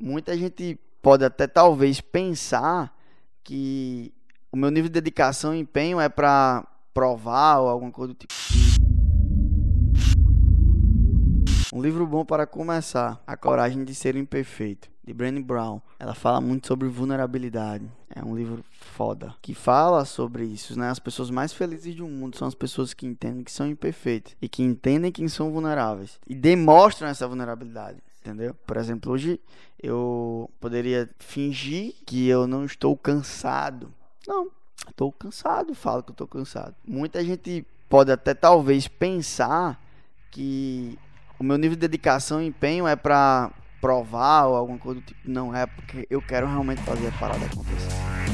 muita gente pode até talvez pensar que o meu nível de dedicação e empenho é para provar ou alguma coisa do tipo. Um livro bom para começar, A Coragem de Ser Imperfeito, de Brené Brown. Ela fala muito sobre vulnerabilidade. É um livro foda que fala sobre isso, né? As pessoas mais felizes do mundo são as pessoas que entendem que são imperfeitas e que entendem que são vulneráveis e demonstram essa vulnerabilidade entendeu? Por exemplo, hoje eu poderia fingir que eu não estou cansado. Não, estou cansado, falo que estou cansado. Muita gente pode até talvez pensar que o meu nível de dedicação e empenho é para provar ou alguma coisa do tipo. Não é porque eu quero realmente fazer a parada acontecer.